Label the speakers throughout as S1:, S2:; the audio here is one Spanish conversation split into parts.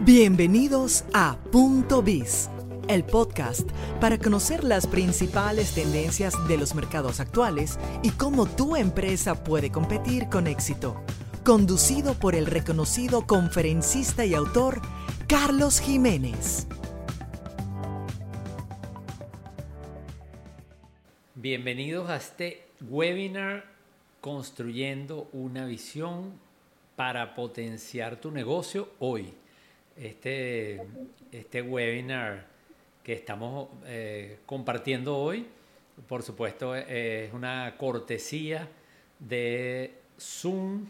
S1: Bienvenidos a Punto Biz, el podcast para conocer las principales tendencias de los mercados actuales y cómo tu empresa puede competir con éxito. Conducido por el reconocido conferencista y autor Carlos Jiménez.
S2: Bienvenidos a este webinar Construyendo una visión para potenciar tu negocio hoy. Este, este webinar que estamos eh, compartiendo hoy, por supuesto, es una cortesía de Zoom,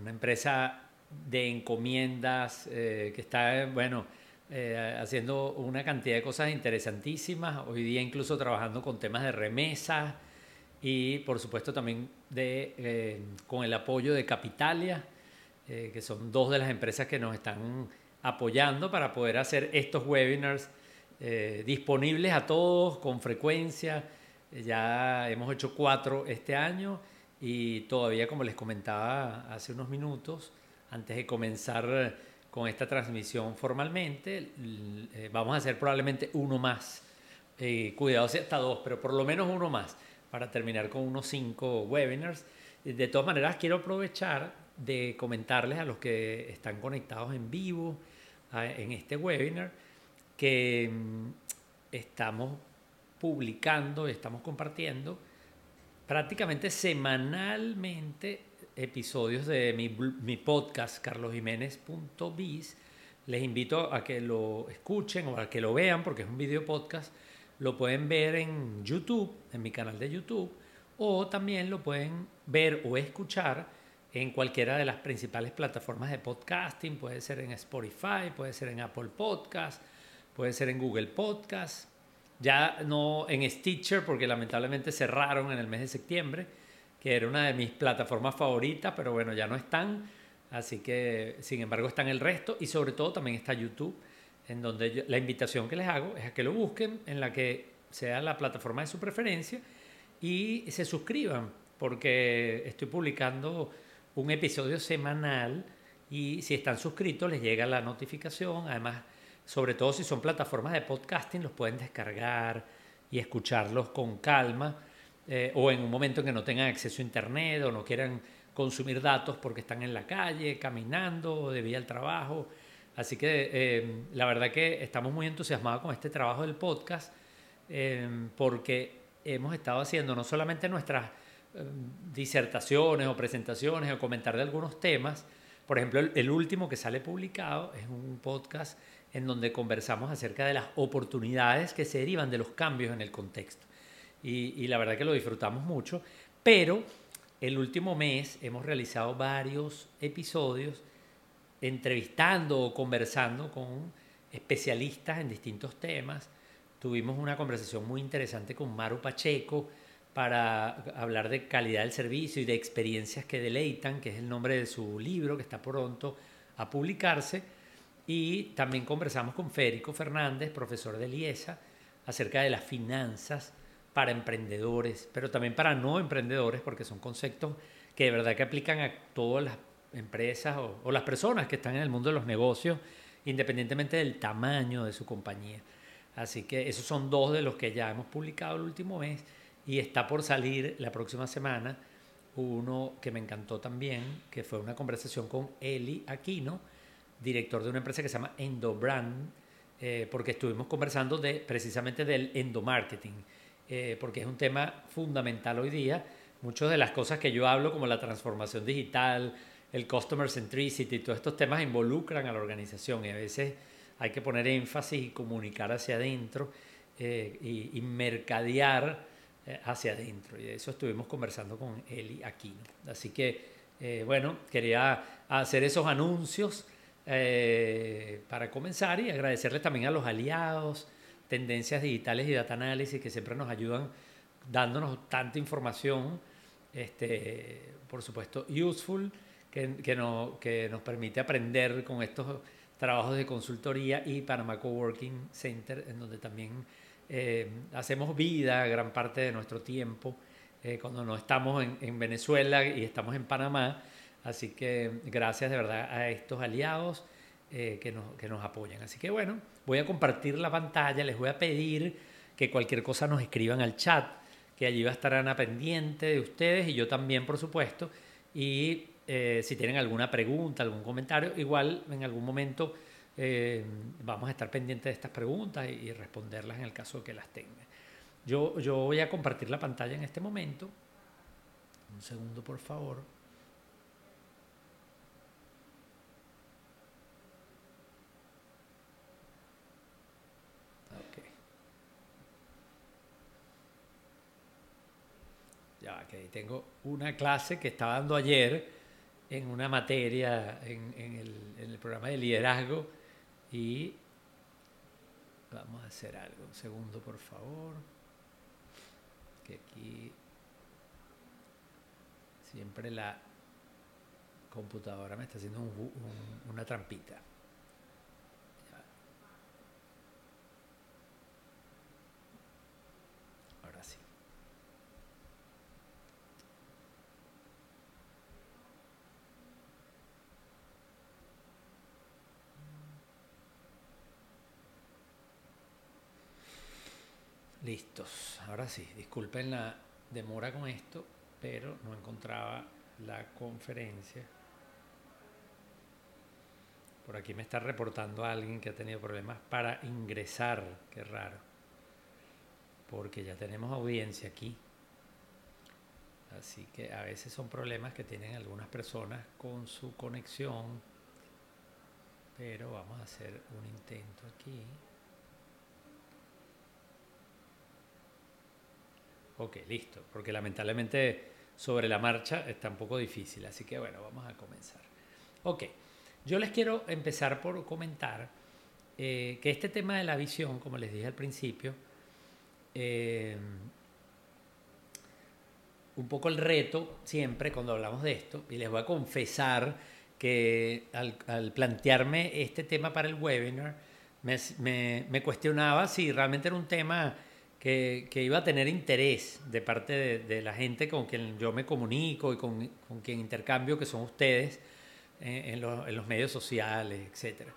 S2: una empresa de encomiendas eh, que está, bueno, eh, haciendo una cantidad de cosas interesantísimas, hoy día incluso trabajando con temas de remesas y por supuesto también de, con el apoyo de Capitalia, que son dos de las empresas que nos están apoyando para poder hacer estos webinars disponibles a todos con frecuencia. Ya hemos hecho cuatro este año y todavía, como les comentaba hace unos minutos, antes de comenzar con esta transmisión formalmente. Eh, vamos a hacer probablemente uno más. Eh, cuidado si hasta dos, pero por lo menos uno más para terminar con unos cinco webinars. De todas maneras, quiero aprovechar de comentarles a los que están conectados en vivo en este webinar que mm, estamos publicando, estamos compartiendo prácticamente semanalmente episodios de mi, mi podcast carlosjiménez.biz. Les invito a que lo escuchen o a que lo vean porque es un video podcast. Lo pueden ver en YouTube, en mi canal de YouTube, o también lo pueden ver o escuchar en cualquiera de las principales plataformas de podcasting. Puede ser en Spotify, puede ser en Apple Podcast, puede ser en Google Podcast. Ya no en Stitcher porque lamentablemente cerraron en el mes de septiembre que era una de mis plataformas favoritas, pero bueno, ya no están. Así que, sin embargo, están el resto y sobre todo también está YouTube, en donde la invitación que les hago es a que lo busquen en la que sea la plataforma de su preferencia y se suscriban, porque estoy publicando un episodio semanal y si están suscritos les llega la notificación. Además, sobre todo si son plataformas de podcasting, los pueden descargar y escucharlos con calma eh, o en un momento en que no tengan acceso a Internet o no quieran consumir datos porque están en la calle, caminando de vía al trabajo. Así que eh, la verdad que estamos muy entusiasmados con este trabajo del podcast eh, porque hemos estado haciendo no solamente nuestras disertaciones o presentaciones o comentar de algunos temas, por ejemplo, el, último que sale publicado es un podcast en donde conversamos acerca de las oportunidades que se derivan de los cambios en el contexto y, la verdad que lo disfrutamos mucho. Pero el último mes hemos realizado varios episodios entrevistando o conversando con especialistas en distintos temas. Tuvimos una conversación muy interesante con Maru Pacheco para hablar de calidad del servicio y de experiencias que deleitan, que es el nombre de su libro que está pronto a publicarse. Y también conversamos con Férico Fernández, profesor de Liesa, acerca de las finanzas para emprendedores, pero también para no emprendedores, porque son conceptos que de verdad que aplican a todas las empresas o, las personas que están en el mundo de los negocios, independientemente del tamaño de su compañía. Así que esos son dos de los que ya hemos publicado el último mes y está por salir la próxima semana uno que me encantó también, que fue una conversación con Eli Aquino, director de una empresa que se llama Endobrand, eh, porque estuvimos conversando de, precisamente del endomarketing eh, porque es un tema fundamental hoy día. Muchas de las cosas que yo hablo, como la transformación digital, el customer centricity, todos estos temas involucran a la organización y a veces hay que poner énfasis y comunicar hacia adentro eh, y, mercadear hacia adentro. Y de eso estuvimos conversando con Eli aquí. Así que, bueno, quería hacer esos anuncios para comenzar y agradecerles también a los aliados, tendencias digitales y data análisis que siempre nos ayudan dándonos tanta información, este, por supuesto, useful, que, que nos permite aprender con estos trabajos de consultoría y Panama Coworking Center, en donde también eh, hacemos vida gran parte de nuestro tiempo eh, cuando no estamos en, en, Venezuela y estamos en Panamá. Así que gracias de verdad a estos aliados eh, que, nos, que nos apoyan. Así que bueno, voy a compartir la pantalla, les voy a pedir que cualquier cosa nos escriban al chat, que allí va a estar Ana pendiente de ustedes y yo también, por supuesto. Y si tienen alguna pregunta, algún comentario, igual en algún momento eh, vamos a estar pendientes de estas preguntas y, responderlas en el caso que las tengan. Yo, yo voy a compartir la pantalla en este momento. Un segundo, por favor. Ya, que tengo una clase que estaba dando ayer en una materia en, el, programa de liderazgo y vamos a hacer algo. Un segundo, por favor. Que aquí siempre la computadora me está haciendo una trampita. Listos. Ahora sí, disculpen la demora con esto, pero no encontraba la conferencia. Por aquí me está reportando alguien que ha tenido problemas para ingresar. Qué raro. Porque ya tenemos audiencia aquí. Así que a veces son problemas que tienen algunas personas con su conexión. Pero vamos a hacer un intento aquí. Ok, listo, porque lamentablemente sobre la marcha está un poco difícil, así que bueno, vamos a comenzar. Ok, yo les quiero empezar por comentar eh, que este tema de la visión, como les dije al principio, eh, un poco el reto siempre cuando hablamos de esto, y les voy a confesar que al, plantearme este tema para el webinar, me cuestionaba si realmente era un tema que, iba a tener interés de parte de, la gente con quien yo me comunico y con, quien intercambio, que son ustedes, eh, en, los medios sociales, etc.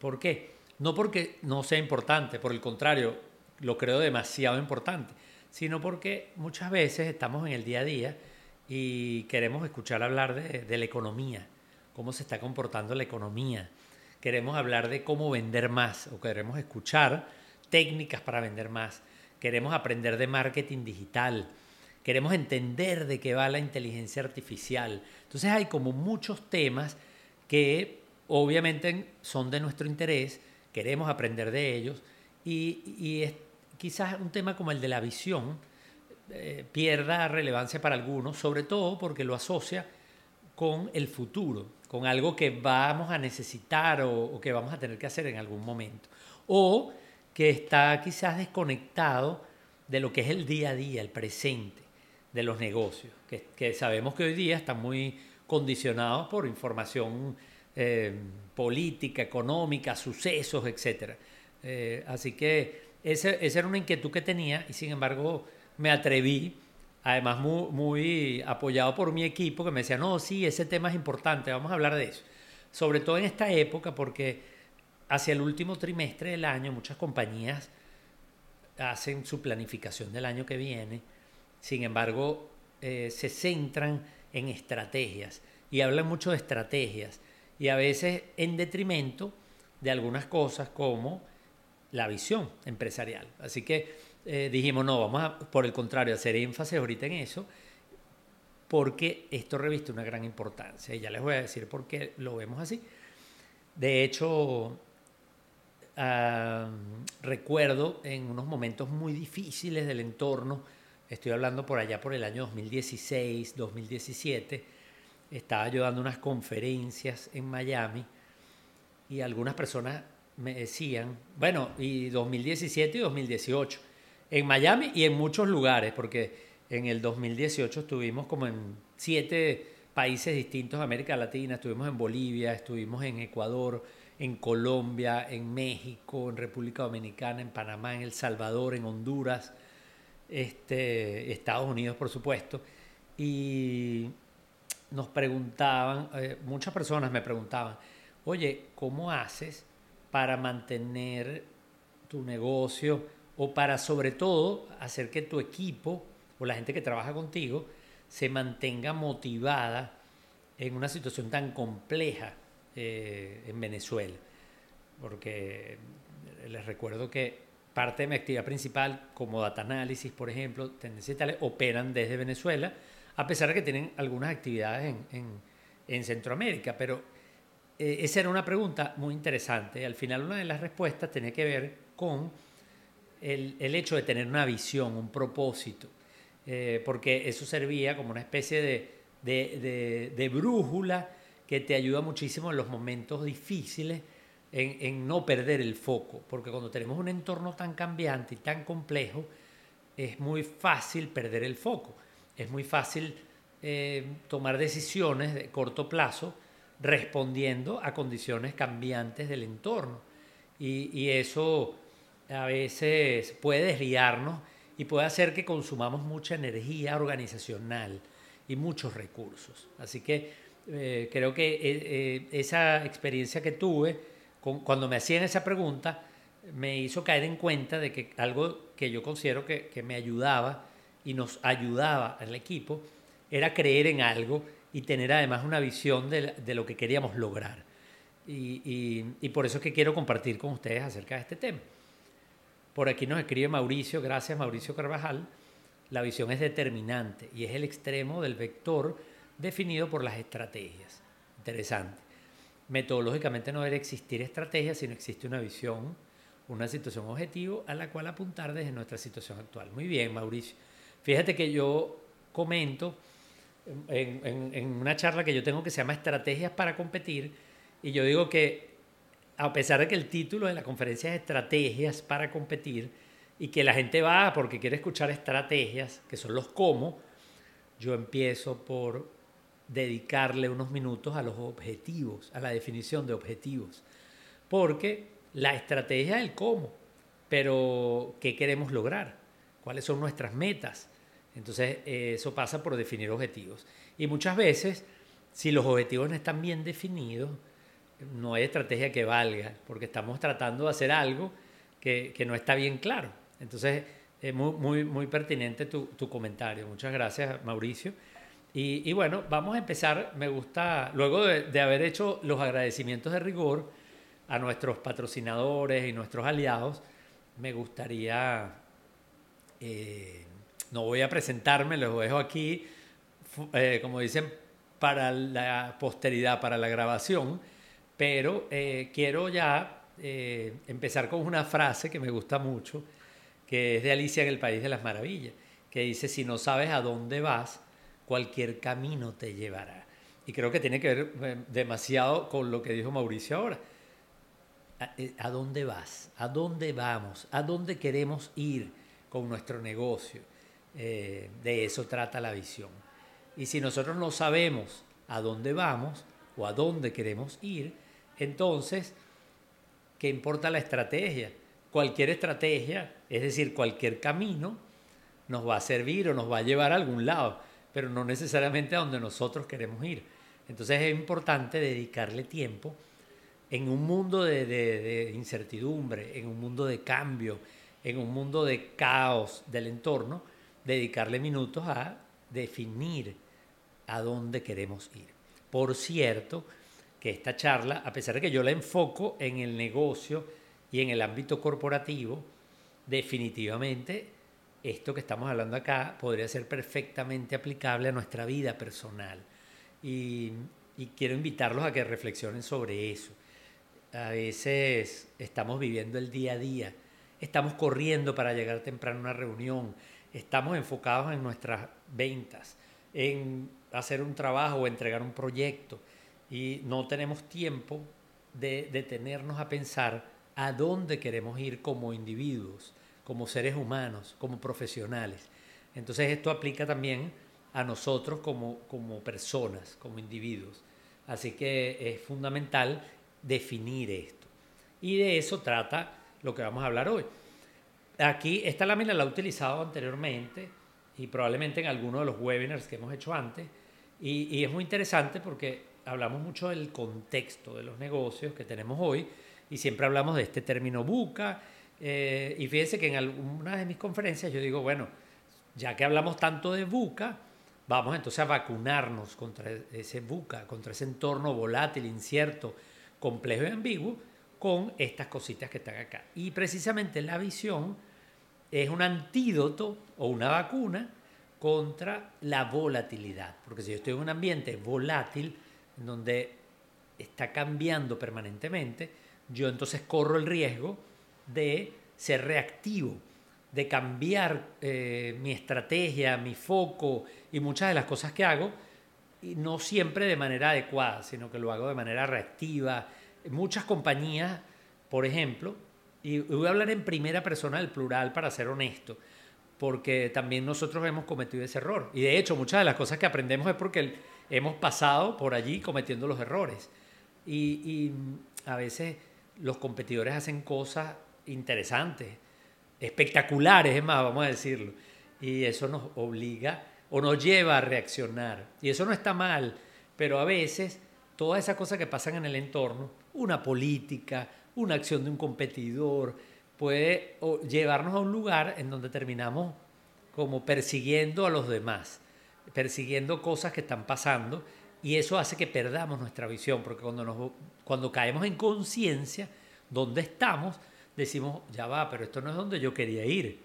S2: ¿Por qué? No porque no sea importante, por el contrario, lo creo demasiado importante, sino porque muchas veces estamos en el día a día y queremos escuchar hablar de, de la economía, cómo se está comportando la economía. Queremos hablar de cómo vender más o queremos escuchar técnicas para vender más queremos aprender de marketing digital, queremos entender de qué va la inteligencia artificial. Entonces hay como muchos temas que obviamente son de nuestro interés, queremos aprender de ellos y, quizás un tema como el de la visión eh, pierda relevancia para algunos, sobre todo porque lo asocia con el futuro, con algo que vamos a necesitar o, o que vamos a tener que hacer en algún momento. O que está quizás desconectado de lo que es el día a día, el presente de los negocios, que, sabemos que hoy día están muy condicionados por información eh, política, económica, sucesos, etc. Eh, así que esa, era una inquietud que tenía y sin embargo me atreví, además muy, muy apoyado por mi equipo, que me decía, no, sí, ese tema es importante, vamos a hablar de eso. Sobre todo en esta época porque hacia el último trimestre del año muchas compañías hacen su planificación del año que viene, sin embargo eh, se centran en estrategias y hablan mucho de estrategias y a veces en detrimento de algunas cosas como la visión empresarial. Así que eh, dijimos, no, vamos a, por el contrario, hacer énfasis ahorita en eso, porque esto reviste una gran importancia. Y ya les voy a decir por qué lo vemos así. De hecho, recuerdo en unos momentos muy difíciles del entorno, estoy hablando por allá por el año 2016, 2017, estaba yo dando unas conferencias en Miami y algunas personas me decían, bueno, y 2017 y 2018, en Miami y en muchos lugares, porque en el 2018 estuvimos como en siete países distintos de América Latina, estuvimos en Bolivia, estuvimos en Ecuador, en Colombia, en México, en República Dominicana, en Panamá, en El Salvador, en Honduras, este, Estados Unidos, por supuesto. Y nos preguntaban, eh, muchas personas me preguntaban, oye, ¿cómo haces para mantener tu negocio o para sobre todo hacer que tu equipo o la gente que trabaja contigo se mantenga motivada en una situación tan compleja eh, en Venezuela? Porque les recuerdo que parte de mi actividad principal, como data análisis, por ejemplo, tendencias tales, operan desde Venezuela, a pesar de que tienen algunas actividades en, Centroamérica. Pero eh, esa era una pregunta muy interesante. Al final, una de las respuestas tenía que ver con el, hecho de tener una visión, un propósito, eh, porque eso servía como una especie de, de brújula que te ayuda muchísimo en los momentos difíciles en, no perder el foco, porque cuando tenemos un entorno tan cambiante y tan complejo, es muy fácil perder el foco, es muy fácil eh, tomar decisiones de corto plazo respondiendo a condiciones cambiantes del entorno. Y, eso a veces puede desviarnos y puede hacer que consumamos mucha energía organizacional y muchos recursos. Así que eh, creo que eh, esa experiencia que tuve, cuando me hacían esa pregunta, me hizo caer en cuenta de que algo que yo considero que, me ayudaba y nos ayudaba al equipo era creer en algo y tener además una visión de, lo que queríamos lograr. Y, y, por eso es que quiero compartir con ustedes acerca de este tema. Por aquí nos escribe Mauricio, gracias Mauricio Carvajal, la visión es determinante y es el extremo del vector definido por las estrategias. Interesante metodológicamente no debe existir estrategia, sino existe una visión, una situación objetivo a la cual apuntar desde nuestra situación actual. Muy bien, Mauricio. Fíjate que yo comento en, una charla que yo tengo que se llama Estrategias para competir, y yo digo que a pesar de que el título de la conferencia es Estrategias para competir, y que la gente va porque quiere escuchar estrategias, que son los cómo, yo empiezo por dedicarle unos minutos a los objetivos, a la definición de objetivos. Porque la estrategia es el cómo, pero ¿qué queremos lograr? ¿Cuáles son nuestras metas? Entonces, eso pasa por definir objetivos. Y muchas veces, si los objetivos no están bien definidos, no hay estrategia que valga, porque estamos tratando de hacer algo que, no está bien claro. Entonces, es muy, muy, muy pertinente tu, tu comentario. Muchas gracias, Mauricio. Y, bueno, vamos a empezar. Me gusta, luego de, haber hecho los agradecimientos de rigor a nuestros patrocinadores y nuestros aliados, me gustaría, eh, no voy a presentarme, los dejo aquí, eh, como dicen, para la posteridad, para la grabación, pero eh, quiero ya empezar con una frase que me gusta mucho, que es de Alicia en el País de las Maravillas, que dice, si no sabes a dónde vas, cualquier camino te llevará. Y creo que tiene que ver eh, demasiado con lo que dijo Mauricio ahora. Eh, ¿A, dónde vas? ¿A dónde vamos? ¿A dónde queremos ir con nuestro negocio? Eh, de eso trata la visión. Y si nosotros no sabemos a dónde vamos o a dónde queremos ir, entonces, ¿qué importa la estrategia? Cualquier estrategia, es decir, cualquier camino, nos va a servir o nos va a llevar a algún lado pero no necesariamente a donde nosotros queremos ir. Entonces es importante dedicarle tiempo en un mundo de, incertidumbre, en un mundo de cambio, en un mundo de caos del entorno, dedicarle minutos a definir a dónde queremos ir. Por cierto, que esta charla, a pesar de que yo la enfoco en el negocio y en el ámbito corporativo, definitivamente esto que estamos hablando acá podría ser perfectamente aplicable a nuestra vida personal. Y, quiero invitarlos a que reflexionen sobre eso. A veces estamos viviendo el día a día, estamos corriendo para llegar temprano a una reunión, estamos enfocados en nuestras ventas, en hacer un trabajo o entregar un proyecto y no tenemos tiempo de detenernos a pensar a dónde queremos ir como individuos como seres humanos, como profesionales. Entonces esto aplica también a nosotros como, como personas, como individuos. Así que es fundamental definir esto. Y de eso trata lo que vamos a hablar hoy. Aquí, esta lámina la he utilizado anteriormente y probablemente en alguno de los webinars que hemos hecho antes. Y, y es muy interesante porque hablamos mucho del contexto de los negocios que tenemos hoy y siempre hablamos de este término buca. Eh, y fíjense que en algunas de mis conferencias yo digo, bueno, ya que hablamos tanto de buca, vamos entonces a vacunarnos contra ese buca, contra ese entorno volátil, incierto, complejo y ambiguo, con estas cositas que están acá. Y precisamente la visión es un antídoto o una vacuna contra la volatilidad. Porque si yo estoy en un ambiente volátil, en donde está cambiando permanentemente, yo entonces corro el riesgo de ser reactivo, de cambiar eh, mi estrategia, mi foco y muchas de las cosas que hago, y no siempre de manera adecuada, sino que lo hago de manera reactiva. Muchas compañías, por ejemplo, y voy a hablar en primera persona del plural para ser honesto, porque también nosotros hemos cometido ese error. Y de hecho, muchas de las cosas que aprendemos es porque hemos pasado por allí cometiendo los errores. Y, a veces los competidores hacen cosas interesantes, espectaculares, es más, vamos a decirlo. Y eso nos obliga o nos lleva a reaccionar. Y eso no está mal, pero a veces todas esas cosas que pasan en el entorno, una política, una acción de un competidor, puede llevarnos a un lugar en donde terminamos como persiguiendo a los demás, persiguiendo cosas que están pasando y eso hace que perdamos nuestra visión, porque cuando, nos, cuando caemos en conciencia, donde estamos, decimos, ya va, pero esto no es donde yo quería ir,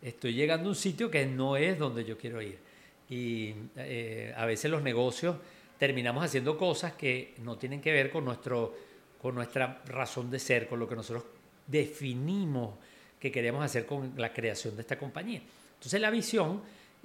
S2: estoy llegando a un sitio que no es donde yo quiero ir. Y eh, a veces los negocios terminamos haciendo cosas que no tienen que ver con, nuestro, con nuestra razón de ser, con lo que nosotros definimos que queremos hacer con la creación de esta compañía. Entonces la visión,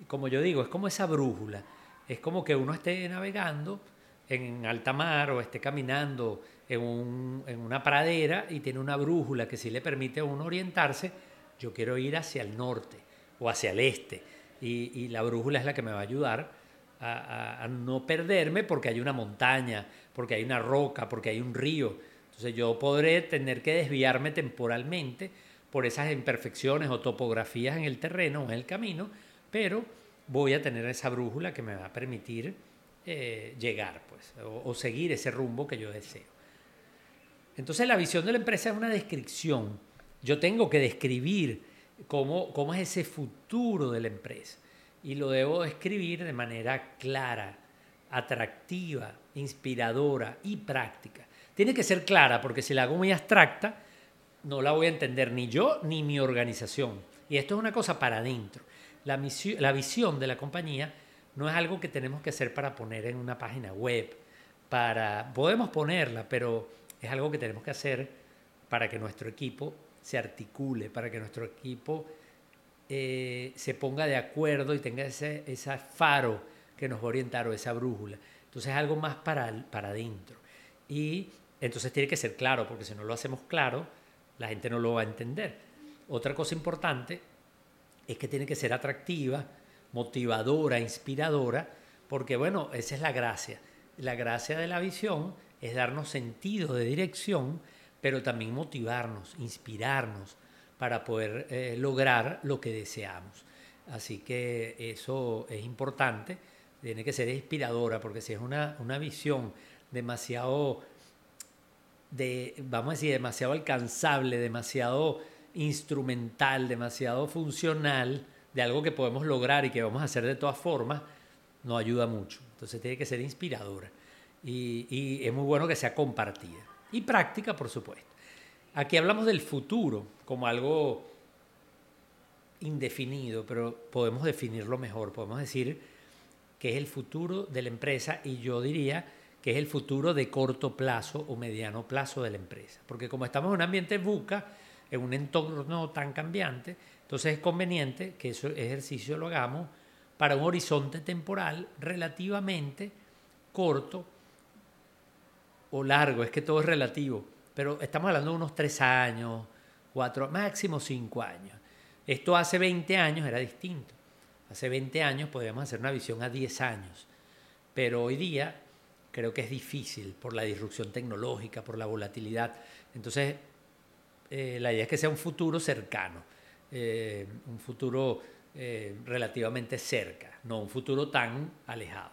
S2: como yo digo, es como esa brújula. Es como que uno esté navegando en alta mar o esté caminando en, una pradera y tiene una brújula que sí le permite a uno orientarse. Yo quiero ir hacia el norte o hacia el este. Y, la brújula es la que me va a ayudar a, no perderme porque hay una montaña, porque hay una roca, porque hay un río. Entonces yo podré tener que desviarme temporalmente por esas imperfecciones o topografías en el terreno o en el camino, pero voy a tener esa brújula que me va a permitir eh, llegar pues, o, seguir ese rumbo que yo deseo. Entonces la visión de la empresa es una descripción. Yo tengo que describir cómo, cómo es ese futuro de la empresa y lo debo describir de manera clara, atractiva, inspiradora y práctica. Tiene que ser clara, porque si la hago muy abstracta, no la voy a entender ni yo ni mi organización. Y esto es una cosa para adentro. La, la visión de la compañía no es algo que tenemos que hacer para poner en una página web. Para, podemos ponerla, pero es algo que tenemos que hacer para que nuestro equipo se articule, para que nuestro equipo eh, se ponga de acuerdo y tenga ese, ese faro que nos va a orientar o esa brújula. Entonces es algo más para, para adentro. Y entonces tiene que ser claro, porque si no lo hacemos claro, la gente no lo va a entender. Otra cosa importante es que tiene que ser atractiva, motivadora, inspiradora, porque bueno, esa es la gracia. La gracia de la visión es darnos sentido de dirección, pero también motivarnos, inspirarnos para poder eh, lograr lo que deseamos. Así que eso es importante, tiene que ser inspiradora, porque si es una, una visión demasiado de, vamos a decir, demasiado alcanzable, demasiado instrumental, demasiado funcional de algo que podemos lograr y que vamos a hacer de todas formas, no ayuda mucho. Entonces tiene que ser inspiradora y, es muy bueno que sea compartida. Y práctica, por supuesto. Aquí hablamos del futuro como algo indefinido, pero podemos definirlo mejor. Podemos decir que es el futuro de la empresa y yo diría que es el futuro de corto plazo o mediano plazo de la empresa. Porque como estamos en un ambiente buca, en un entorno tan cambiante, entonces es conveniente que ese ejercicio lo hagamos para un horizonte temporal relativamente corto o largo, es que todo es relativo, pero estamos hablando de unos tres años, cuatro, máximo cinco años. Esto hace 20 años era distinto. Hace 20 años podíamos hacer una visión a 10 años, pero hoy día creo que es difícil por la disrupción tecnológica, por la volatilidad. Entonces, eh, la idea es que sea un futuro cercano, eh, un futuro eh, relativamente cerca, no un futuro tan alejado.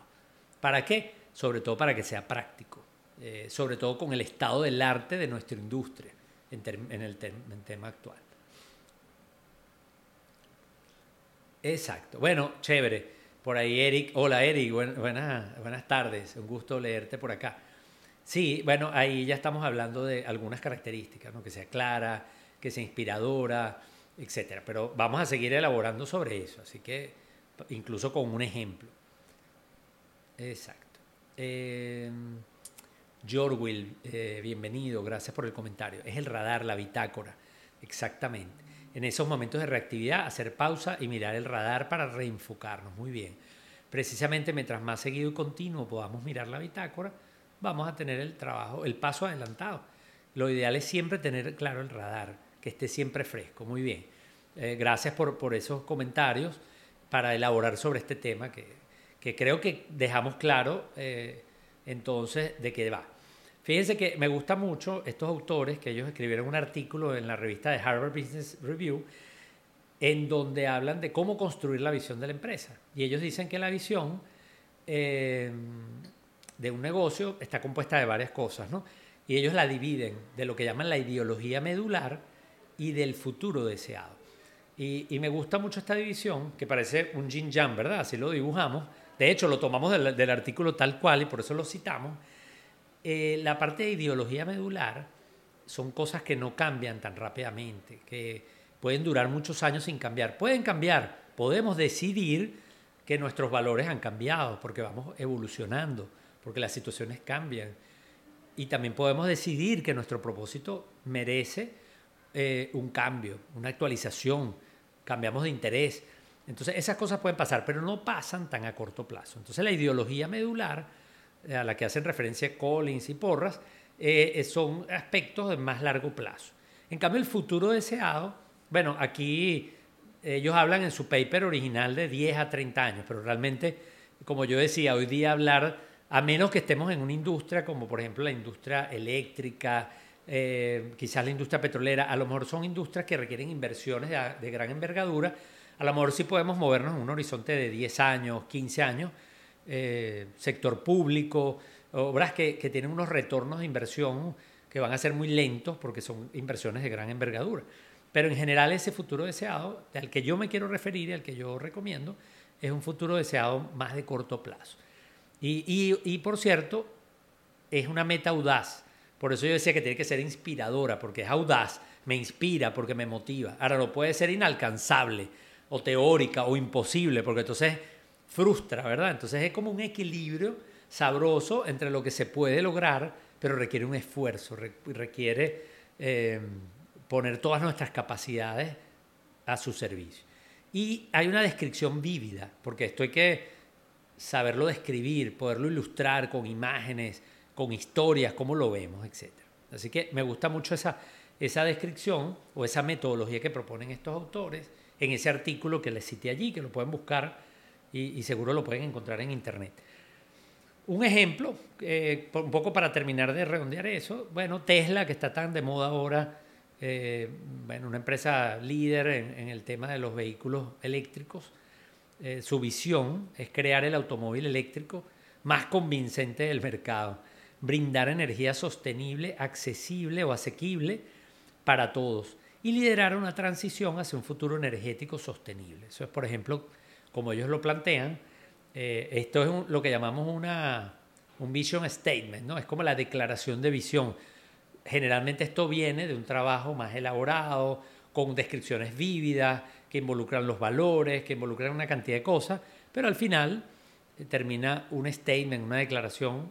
S2: ¿Para qué? sobre todo para que sea práctico, eh, sobre todo con el estado del arte de nuestra industria en, el, tema actual. Exacto. Bueno, chévere. Por ahí Eric. Hola Eric, buenas, buenas tardes. Un gusto leerte por acá. Sí, bueno, ahí ya estamos hablando de algunas características, ¿no? que sea clara, que sea inspiradora, etcétera. Pero vamos a seguir elaborando sobre eso, así que incluso con un ejemplo. Exacto. Eh, Jorwil, eh, bienvenido, gracias por el comentario. Es el radar, la bitácora, exactamente. En esos momentos de reactividad, hacer pausa y mirar el radar para reenfocarnos. Muy bien. Precisamente mientras más seguido y continuo podamos mirar la bitácora, vamos a tener el trabajo, el paso adelantado. Lo ideal es siempre tener claro el radar, que esté siempre fresco. Muy bien. Eh, gracias por, por, esos comentarios para elaborar sobre este tema que, que creo que dejamos claro eh, entonces de qué va. Fíjense que me gusta mucho estos autores que ellos escribieron un artículo en la revista de Harvard Business Review en donde hablan de cómo construir la visión de la empresa. Y ellos dicen que la visión eh, de un negocio está compuesta de varias cosas, ¿no? Y ellos la dividen de lo que llaman la ideología medular y del futuro deseado. Y, me gusta mucho esta división, que parece un yin yang, ¿verdad? Así lo dibujamos. De hecho, lo tomamos del, artículo tal cual y por eso lo citamos. Eh, la parte de ideología medular son cosas que no cambian tan rápidamente, que pueden durar muchos años sin cambiar. Pueden cambiar, podemos decidir que nuestros valores han cambiado porque vamos evolucionando porque las situaciones cambian. Y también podemos decidir que nuestro propósito merece eh, un cambio, una actualización, cambiamos de interés. Entonces esas cosas pueden pasar, pero no pasan tan a corto plazo. Entonces la ideología medular, a la que hacen referencia Collins y Porras, eh, son aspectos de más largo plazo. En cambio, el futuro deseado, bueno, aquí ellos hablan en su paper original de 10 a 30 años, pero realmente, como yo decía, hoy día hablar a menos que estemos en una industria como por ejemplo la industria eléctrica, eh, quizás la industria petrolera, a lo mejor son industrias que requieren inversiones de, gran envergadura, a lo mejor sí podemos movernos en un horizonte de 10 años, 15 años, eh, sector público, obras que, que, tienen unos retornos de inversión que van a ser muy lentos porque son inversiones de gran envergadura. Pero en general ese futuro deseado, al que yo me quiero referir y al que yo recomiendo, es un futuro deseado más de corto plazo. Y, por cierto, es una meta audaz. Por eso yo decía que tiene que ser inspiradora, porque es audaz, me inspira, porque me motiva. Ahora, no puede ser inalcanzable, o teórica, o imposible, porque entonces frustra, ¿verdad? Entonces es como un equilibrio sabroso entre lo que se puede lograr, pero requiere un esfuerzo, requiere eh, poner todas nuestras capacidades a su servicio. Y hay una descripción vívida, porque esto hay que saberlo describir, poderlo ilustrar con imágenes, con historias, cómo lo vemos, etc. Así que me gusta mucho esa, esa descripción o esa metodología que proponen estos autores en ese artículo que les cité allí, que lo pueden buscar y, seguro lo pueden encontrar en internet. Un ejemplo, eh, un poco para terminar de redondear eso, bueno, Tesla, que está tan de moda ahora, eh, bueno, una empresa líder en el tema de los vehículos eléctricos, eh, su visión es crear el automóvil eléctrico más convincente del mercado, brindar energía sostenible, accesible o asequible para todos y liderar una transición hacia un futuro energético sostenible. Eso es, por ejemplo, como ellos lo plantean, eh, esto es lo que llamamos una, un vision statement, ¿no? es como la declaración de visión. Generalmente esto viene de un trabajo más elaborado, con descripciones vívidas, que involucran los valores, que involucran una cantidad de cosas, pero al final eh, termina un statement, una declaración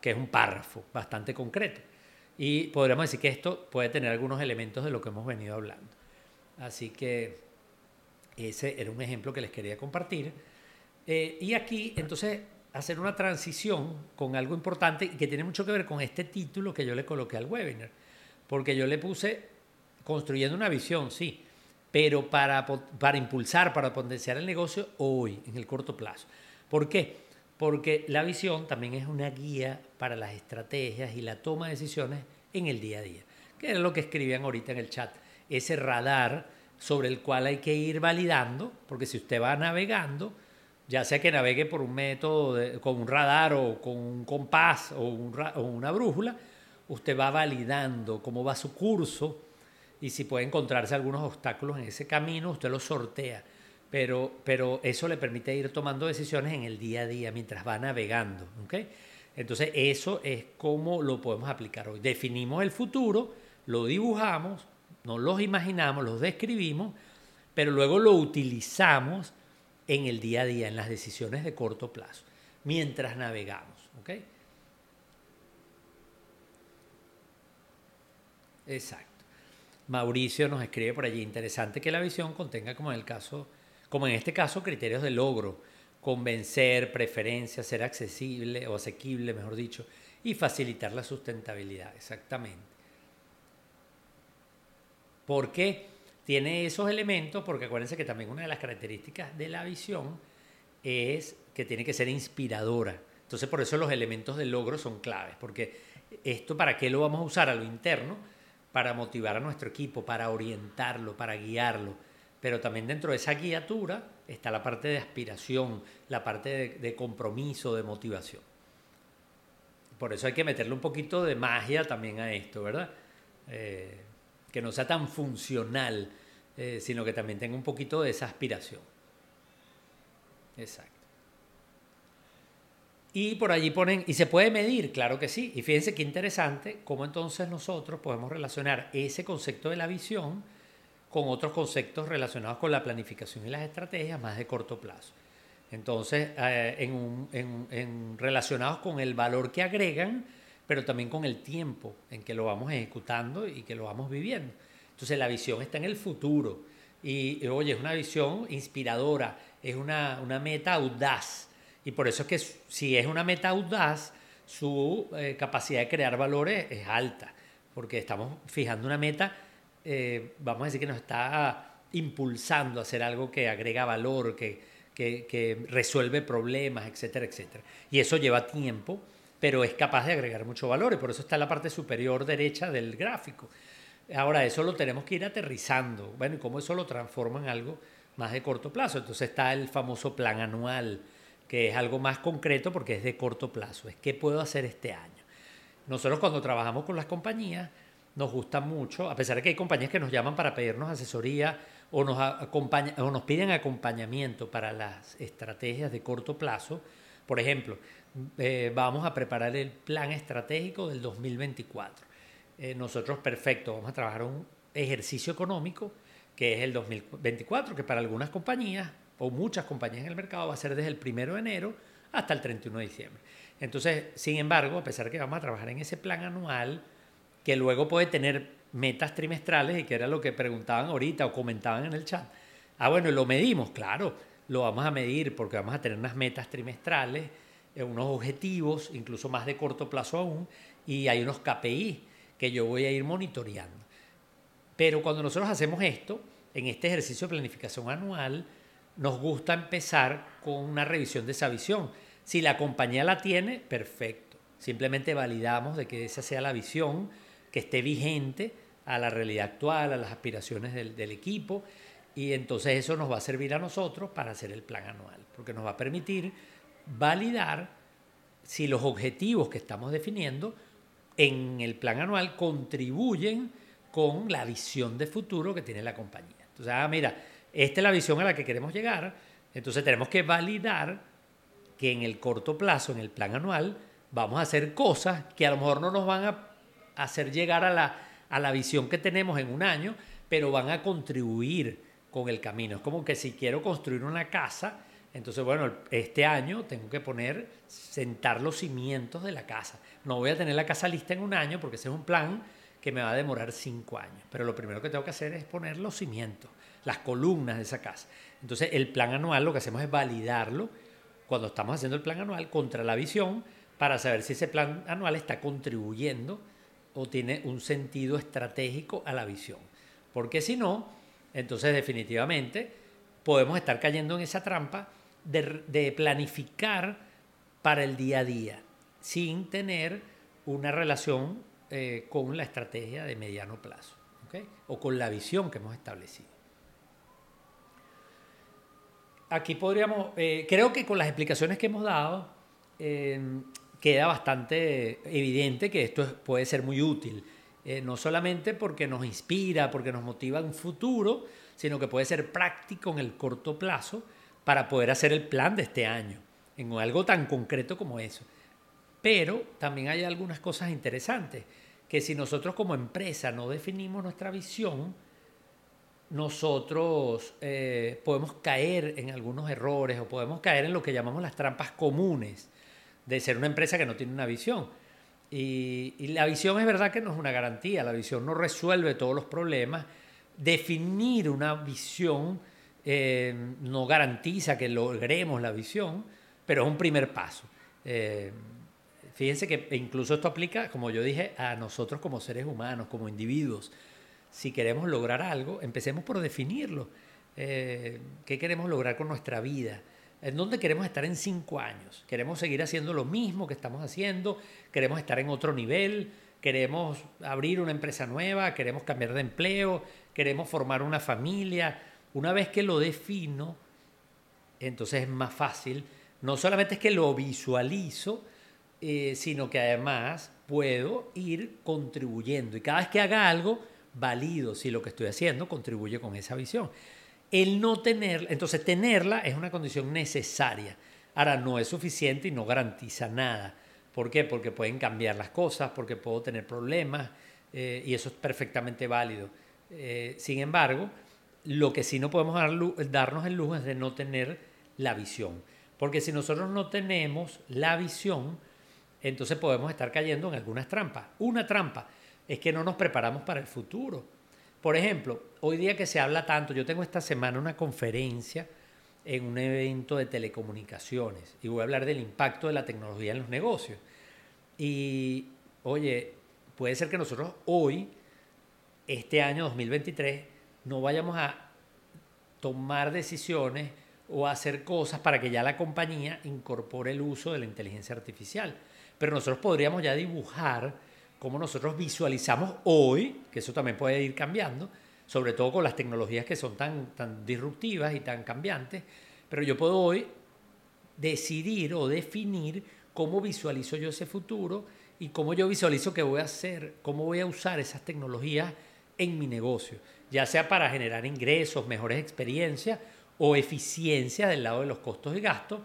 S2: que es un párrafo bastante concreto. Y podríamos decir que esto puede tener algunos elementos de lo que hemos venido hablando. Así que ese era un ejemplo que les quería compartir. Eh, y aquí, entonces, hacer una transición con algo importante y que tiene mucho que ver con este título que yo le coloqué al webinar. Porque yo le puse construyendo una visión, sí, pero para, para impulsar, para potenciar el negocio hoy, en el corto plazo. ¿Por qué? Porque la visión también es una guía para las estrategias y la toma de decisiones en el día a día, que es lo que escribían ahorita en el chat, ese radar sobre el cual hay que ir validando, porque si usted va navegando, ya sea que navegue por un método con un radar o con un compás o, una brújula, usted va validando cómo va su curso y si puede encontrarse algunos obstáculos en ese camino, usted los sortea. Pero, pero eso le permite ir tomando decisiones en el día a día mientras va navegando. ¿okay? Entonces, eso es cómo lo podemos aplicar hoy. Definimos el futuro, lo dibujamos, nos los imaginamos, los describimos, pero luego lo utilizamos en el día a día, en las decisiones de corto plazo, mientras navegamos. ¿okay? Exacto. Mauricio nos escribe por allí, interesante que la visión contenga, como en, el caso, como en este caso, criterios de logro, convencer, preferencia, ser accesible o asequible, mejor dicho, y facilitar la sustentabilidad, exactamente. ¿Por qué tiene esos elementos? Porque acuérdense que también una de las características de la visión es que tiene que ser inspiradora. Entonces, por eso los elementos de logro son claves, porque esto, ¿para qué lo vamos a usar a lo interno? para motivar a nuestro equipo, para orientarlo, para guiarlo. Pero también dentro de esa guiatura está la parte de aspiración, la parte de, compromiso, de motivación. Por eso hay que meterle un poquito de magia también a esto, ¿verdad? Eh, que no sea tan funcional, eh, sino que también tenga un poquito de esa aspiración. Exacto. Y por allí ponen, y se puede medir, claro que sí. Y fíjense qué interesante cómo entonces nosotros podemos relacionar ese concepto de la visión con otros conceptos relacionados con la planificación y las estrategias más de corto plazo. Entonces, eh, en, relacionados con el valor que agregan, pero también con el tiempo en que lo vamos ejecutando y que lo vamos viviendo. Entonces, la visión está en el futuro. Y, oye, es una visión inspiradora, es una, una meta audaz y por eso es que si es una meta audaz, su eh, capacidad de crear valores es alta, porque estamos fijando una meta, eh, vamos a decir que nos está impulsando a hacer algo que agrega valor, que, que, resuelve problemas, etcétera, etcétera. Y eso lleva tiempo, pero es capaz de agregar mucho valor y por eso está en la parte superior derecha del gráfico. Ahora, eso lo tenemos que ir aterrizando. Bueno, ¿y cómo eso lo transforma en algo más de corto plazo? Entonces está el famoso plan anual que es algo más concreto porque es de corto plazo, es qué puedo hacer este año. Nosotros cuando trabajamos con las compañías nos gusta mucho, a pesar de que hay compañías que nos llaman para pedirnos asesoría o nos, o nos piden acompañamiento para las estrategias de corto plazo, por ejemplo, eh, vamos a preparar el plan estratégico del 2024. Eh, nosotros, perfecto, vamos a trabajar un ejercicio económico que es el 2024, que para algunas compañías o muchas compañías en el mercado va a ser desde el 1 de enero hasta el 31 de diciembre. Entonces, sin embargo, a pesar que vamos a trabajar en ese plan anual, que luego puede tener metas trimestrales, y que era lo que preguntaban ahorita o comentaban en el chat. Ah, bueno, lo medimos, claro, lo vamos a medir porque vamos a tener unas metas trimestrales, unos objetivos, incluso más de corto plazo aún, y hay unos KPI que yo voy a ir monitoreando. Pero cuando nosotros hacemos esto, en este ejercicio de planificación anual, nos gusta empezar con una revisión de esa visión. Si la compañía la tiene, perfecto. Simplemente validamos de que esa sea la visión, que esté vigente a la realidad actual, a las aspiraciones del, del equipo. Y entonces eso nos va a servir a nosotros para hacer el plan anual, porque nos va a permitir validar si los objetivos que estamos definiendo en el plan anual contribuyen con la visión de futuro que tiene la compañía. Entonces, ah, mira, esta es la visión a la que queremos llegar, entonces tenemos que validar que en el corto plazo, en el plan anual, vamos a hacer cosas que a lo mejor no nos van a hacer llegar a la, a la visión que tenemos en un año, pero van a contribuir con el camino. Es como que si quiero construir una casa, entonces, bueno, este año tengo que poner, sentar los cimientos de la casa. No voy a tener la casa lista en un año porque ese es un plan que me va a demorar cinco años. Pero lo primero que tengo que hacer es poner los cimientos las columnas de esa casa. Entonces, el plan anual lo que hacemos es validarlo cuando estamos haciendo el plan anual contra la visión para saber si ese plan anual está contribuyendo o tiene un sentido estratégico a la visión. Porque si no, entonces definitivamente podemos estar cayendo en esa trampa de, planificar para el día a día sin tener una relación eh, con la estrategia de mediano plazo o con la visión que hemos establecido. aquí podríamos, eh, creo que con las explicaciones que hemos dado, eh, queda bastante evidente que esto puede ser muy útil. Eh, no solamente porque nos inspira, porque nos motiva en un futuro, sino que puede ser práctico en el corto plazo para poder hacer el plan de este año, en algo tan concreto como eso. Pero también hay algunas cosas interesantes, que si nosotros como empresa no definimos nuestra visión, nosotros eh, podemos caer en algunos errores o podemos caer en lo que llamamos las trampas comunes de ser una empresa que no tiene una visión. Y, la visión es verdad que no es una garantía, la visión no resuelve todos los problemas. Definir una visión eh, no garantiza que logremos la visión, pero es un primer paso. Eh, fíjense que incluso esto aplica, como yo dije, a nosotros como seres humanos, como individuos si queremos lograr algo, empecemos por definirlo. Eh, ¿Qué queremos lograr con nuestra vida? ¿En dónde queremos estar en cinco años? ¿Queremos seguir haciendo lo mismo que estamos haciendo? ¿Queremos estar en otro nivel? ¿Queremos abrir una empresa nueva? ¿Queremos cambiar de empleo? ¿Queremos formar una familia? Una vez que lo defino, entonces es más fácil. No solamente es que lo visualizo, eh, sino que además puedo ir contribuyendo. Y cada vez que haga algo, valido si lo que estoy haciendo contribuye con esa visión. El no tenerla, entonces tenerla es una condición necesaria. Ahora, no es suficiente y no garantiza nada. ¿Por qué? Porque pueden cambiar las cosas, porque puedo tener problemas eh, y eso es perfectamente válido. Eh, sin embargo, lo que sí no podemos darnos el lujo es de no tener la visión. Porque si nosotros no tenemos la visión, entonces podemos estar cayendo en algunas trampas. Una trampa es que no nos preparamos para el futuro. Por ejemplo, hoy día que se habla tanto, yo tengo esta semana una conferencia en un evento de telecomunicaciones y voy a hablar del impacto de la tecnología en los negocios. Y, oye, puede ser que nosotros hoy, este año 2023, no vayamos a tomar decisiones o hacer cosas para que ya la compañía incorpore el uso de la inteligencia artificial. Pero nosotros podríamos ya dibujar cómo nosotros visualizamos hoy, que eso también puede ir cambiando, sobre todo con las tecnologías que son tan, tan disruptivas y tan cambiantes, pero yo puedo hoy decidir o definir cómo visualizo yo ese futuro y cómo yo visualizo que voy a hacer, cómo voy a usar esas tecnologías en mi negocio, ya sea para generar ingresos, mejores experiencias o eficiencia del lado de los costos y gastos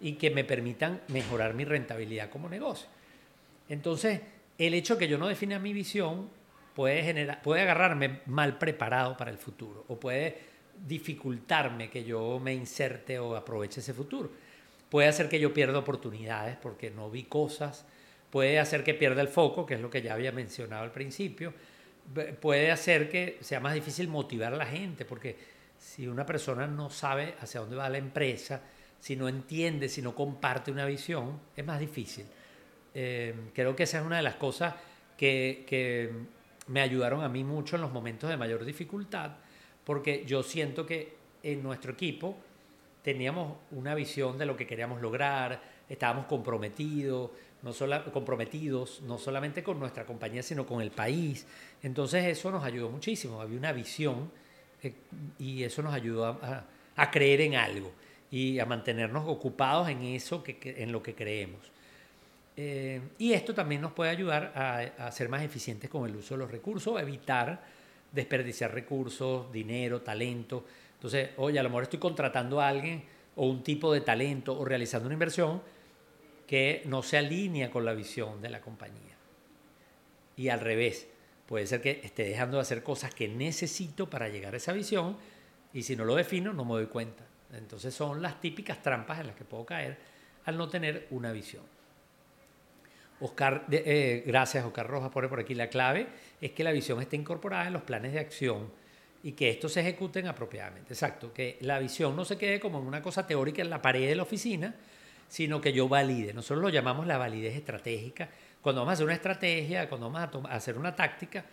S2: y que me permitan mejorar mi rentabilidad como negocio. Entonces, el hecho que yo no defina mi visión puede, generar, puede agarrarme mal preparado para el futuro o puede dificultarme que yo me inserte o aproveche ese futuro. Puede hacer que yo pierda oportunidades porque no vi cosas, puede hacer que pierda el foco, que es lo que ya había mencionado al principio, puede hacer que sea más difícil motivar a la gente, porque si una persona no sabe hacia dónde va la empresa, si no entiende, si no comparte una visión, es más difícil. Eh, creo que esa es una de las cosas que, me ayudaron a mí mucho en los momentos de mayor dificultad, porque yo siento que en nuestro equipo teníamos una visión de lo que queríamos lograr, estábamos comprometidos, no comprometidos no solamente con nuestra compañía, sino con el país. Entonces eso nos ayudó muchísimo, había una visión eh, y eso nos ayudó a, creer en algo y a mantenernos ocupados en eso, que, en lo que creemos. Eh, y esto también nos puede ayudar a, ser más eficientes con el uso de los recursos, evitar desperdiciar recursos, dinero, talento. Entonces, oye, a lo mejor estoy contratando a alguien o un tipo de talento o realizando una inversión que no se alinea con la visión de la compañía. Y al revés, puede ser que esté dejando de hacer cosas que necesito para llegar a esa visión y si no lo defino no me doy cuenta. Entonces son las típicas trampas en las que puedo caer al no tener una visión. Oscar, eh, gracias Oscar Rojas pone por aquí la clave, es que la visión esté incorporada en los planes de acción y que estos se ejecuten apropiadamente. Exacto, que la visión no se quede como en una cosa teórica en la pared de la oficina, sino que yo valide. Nosotros lo llamamos la validez estratégica. Cuando vamos a hacer una estrategia, cuando vamos a, hacer una táctica,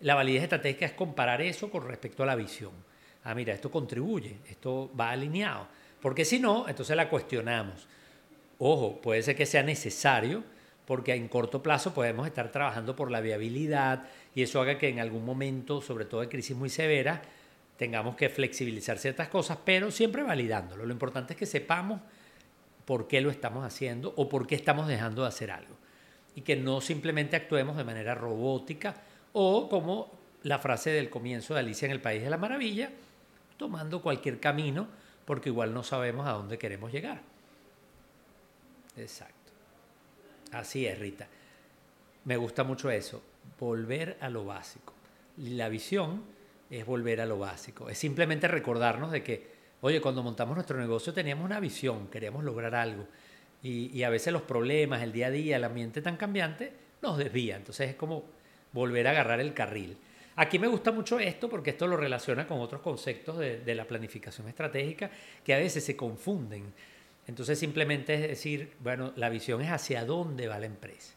S2: la validez estratégica es comparar eso con respecto a la visión. Ah, mira, esto contribuye, esto va alineado. Porque si no, entonces la cuestionamos. Ojo, puede ser que sea necesario porque en corto plazo podemos estar trabajando por la viabilidad y eso haga que en algún momento, sobre todo de crisis muy severa, tengamos que flexibilizar ciertas cosas, pero siempre validándolo. Lo importante es que sepamos por qué lo estamos haciendo o por qué estamos dejando de hacer algo. Y que no simplemente actuemos de manera robótica o como la frase del comienzo de Alicia en el País de la Maravilla, tomando cualquier camino porque igual no sabemos a dónde queremos llegar. Exacto. Así es, Rita. Me gusta mucho eso, volver a lo básico. La visión es volver a lo básico, es simplemente recordarnos de que, oye, cuando montamos nuestro negocio teníamos una visión, queríamos lograr algo. Y, a veces los problemas, el día a día, el ambiente tan cambiante, nos desvía. Entonces es como volver a agarrar el carril. Aquí me gusta mucho esto porque esto lo relaciona con otros conceptos de, la planificación estratégica que a veces se confunden. Entonces simplemente es decir, bueno, la visión es hacia dónde va la empresa,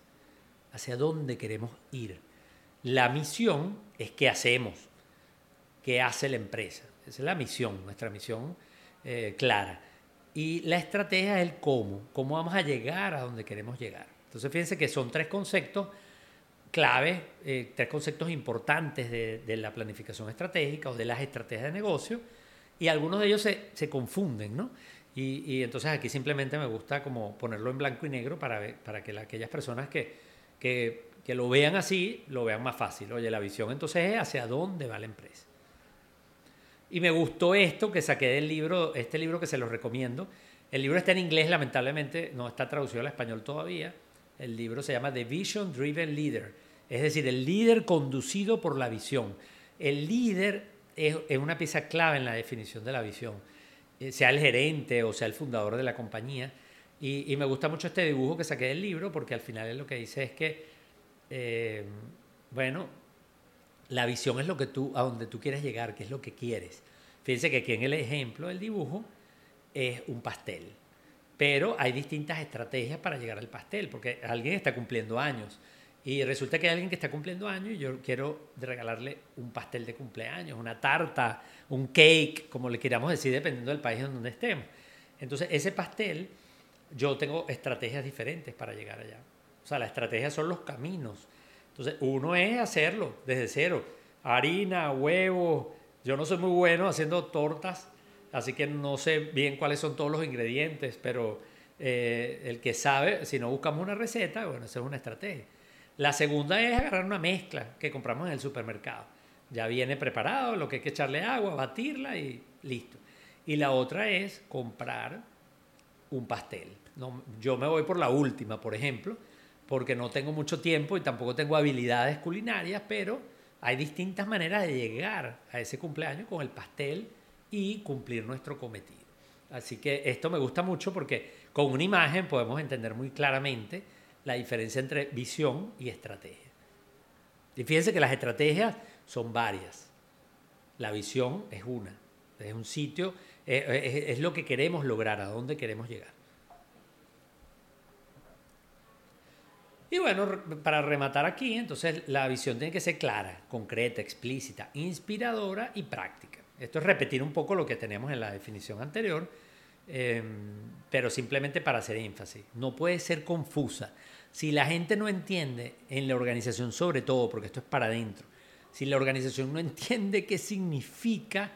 S2: hacia dónde queremos ir. La misión es qué hacemos, qué hace la empresa. Esa es la misión, nuestra misión eh, clara. Y la estrategia es el cómo, cómo vamos a llegar a donde queremos llegar. Entonces fíjense que son tres conceptos clave, eh, tres conceptos importantes de, la planificación estratégica o de las estrategias de negocio, y algunos de ellos se, confunden, ¿no? Y, entonces aquí simplemente me gusta como ponerlo en blanco y negro para, para que aquellas personas que, que, que, lo vean así, lo vean más fácil. Oye, la visión entonces es hacia dónde va la empresa. Y me gustó esto que saqué del libro, este libro que se los recomiendo. El libro está en inglés, lamentablemente no está traducido al español todavía. El libro se llama The Vision Driven Leader es decir, el líder conducido por la visión. El líder es, una pieza clave en la definición de la visión, eh, sea el gerente o sea el fundador de la compañía. Y, me gusta mucho este dibujo que saqué del libro porque al final lo que dice es que, eh, bueno, la visión es lo que tú, a donde tú quieres llegar, que es lo que quieres. Fíjense que aquí en el ejemplo del dibujo es un pastel, pero hay distintas estrategias para llegar al pastel, porque alguien está cumpliendo años. Y resulta que hay alguien que está cumpliendo años y yo quiero regalarle un pastel de cumpleaños, una tarta, un cake, como le queramos decir, dependiendo del país en donde estemos. Entonces, ese pastel, yo tengo estrategias diferentes para llegar allá. O sea, la estrategia son los caminos. Entonces, uno es hacerlo desde cero. Harina, huevos. Yo no soy muy bueno haciendo tortas, así que no sé bien cuáles son todos los ingredientes, pero eh, el que sabe, si no buscamos una receta, bueno, esa es una estrategia. La segunda es agarrar una mezcla que compramos en el supermercado. Ya viene preparado, lo que hay que echarle agua, batirla y listo. Y la otra es comprar un pastel. Yo me voy por la última, por ejemplo, porque no tengo mucho tiempo y tampoco tengo habilidades culinarias, pero hay distintas maneras de llegar a ese cumpleaños con el pastel y cumplir nuestro cometido. Así que esto me gusta mucho porque con una imagen podemos entender muy claramente la diferencia entre visión y estrategia. Y fíjense que las estrategias son varias. La visión es una, es un sitio, es, lo que queremos lograr, a dónde queremos llegar. Y bueno, para rematar aquí, entonces la visión tiene que ser clara, concreta, explícita, inspiradora y práctica. Esto es repetir un poco lo que tenemos en la definición anterior, em, pero simplemente para hacer énfasis. No puede ser confusa. Si la gente no entiende, en la organización sobre todo, porque esto es para adentro, si la organización no entiende qué significa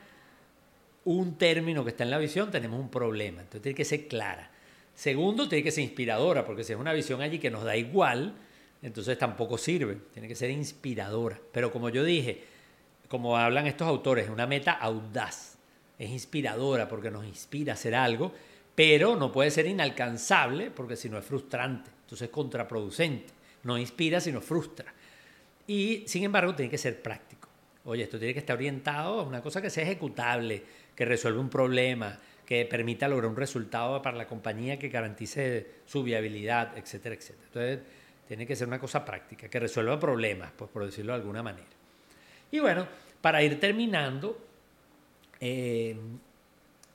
S2: un término que está en la visión, tenemos un problema. Entonces tiene que ser clara. Segundo, tiene que ser inspiradora, porque si es una visión allí que nos da igual, entonces tampoco sirve. Tiene que ser inspiradora. Pero como yo dije, como hablan estos autores, es una meta audaz. Es inspiradora porque nos inspira a hacer algo, pero no puede ser inalcanzable porque si no es frustrante. Entonces es contraproducente. No inspira, sino frustra. Y sin embargo, tiene que ser práctico. Oye, esto tiene que estar orientado a una cosa que sea ejecutable, que resuelva un problema, que permita lograr un resultado para la compañía que garantice su viabilidad, etcétera, etcétera. Entonces, tiene que ser una cosa práctica, que resuelva problemas, pues por decirlo de alguna manera. Y bueno, para ir terminando, eh,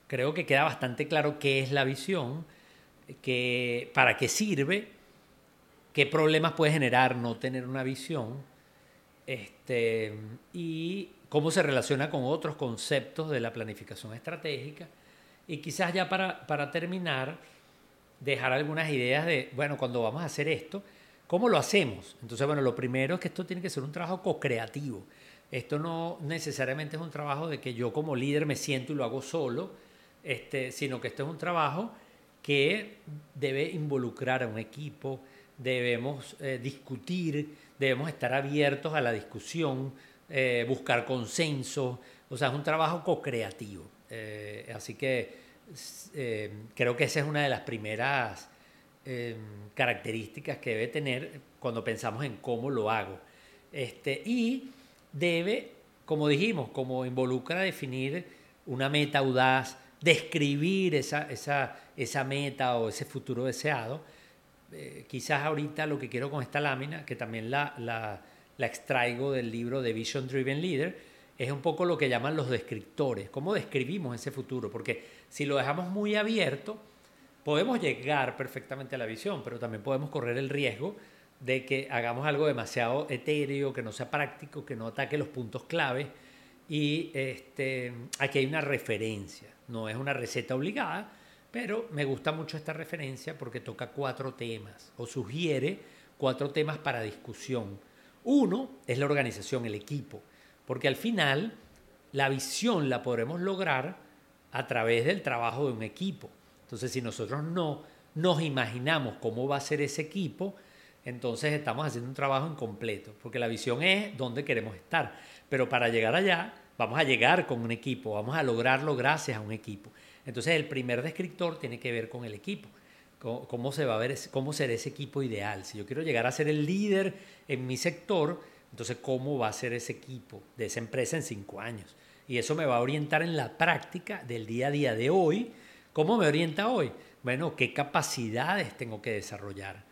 S2: creo que queda bastante claro qué es la visión, que, para qué sirve qué problemas puede generar no tener una visión este, y cómo se relaciona con otros conceptos de la planificación estratégica. Y quizás ya para, para terminar, dejar algunas ideas de, bueno, cuando vamos a hacer esto, ¿cómo lo hacemos? Entonces, bueno, lo primero es que esto tiene que ser un trabajo co-creativo. esto no necesariamente es un trabajo de que yo como líder me siento y lo hago solo, este, sino que esto es un trabajo que debe involucrar a un equipo, debemos eh, discutir, debemos estar abiertos a la discusión, eh, buscar consenso, o sea, es un trabajo co-creativo. Eh, así que creo que esa es una de las primeras características que debe tener cuando pensamos en cómo lo hago. Este, y debe, como dijimos, como involucra definir una meta audaz, describir esa, esa, esa meta o ese futuro deseado. Eh, quizás ahorita lo que quiero con esta lámina, que también la, la, la, extraigo del libro de Vision Driven Leader, es un poco lo que llaman los descriptores, cómo describimos ese futuro, porque si lo dejamos muy abierto, podemos llegar perfectamente a la visión, pero también podemos correr el riesgo de que hagamos algo demasiado etéreo, que no sea práctico, que no ataque los puntos clave. Y este, aquí hay una referencia, no es una receta obligada, pero me gusta mucho esta referencia porque toca cuatro temas o sugiere cuatro temas para discusión. Uno es la organización, el equipo, porque al final la visión la podremos lograr a través del trabajo de un equipo. Entonces, si nosotros no nos imaginamos cómo va a ser ese equipo, entonces estamos haciendo un trabajo incompleto, porque la visión es dónde queremos estar, pero para llegar allá vamos a llegar con un equipo, vamos a lograrlo gracias a un equipo. Entonces el primer descriptor tiene que ver con el equipo, cómo, se va a ver, cómo será ese equipo ideal. Si yo quiero llegar a ser el líder en mi sector, entonces cómo va a ser ese equipo de esa empresa en cinco años. Y eso me va a orientar en la práctica del día a día de hoy. ¿Cómo me orienta hoy? Bueno, ¿qué capacidades tengo que desarrollar?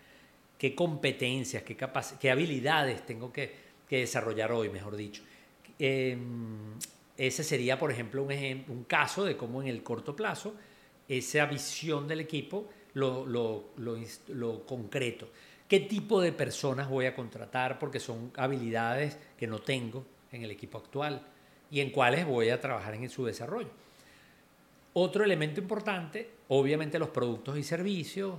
S2: qué competencias, qué, qué habilidades tengo que, desarrollar hoy, mejor dicho. Em, ese sería, por ejemplo, un, caso de cómo en el corto plazo esa visión del equipo lo, concreto. ¿Qué tipo de personas voy a contratar? Porque son habilidades que no tengo en el equipo actual y en cuáles voy a trabajar en su desarrollo. Otro elemento importante, obviamente los productos y servicios,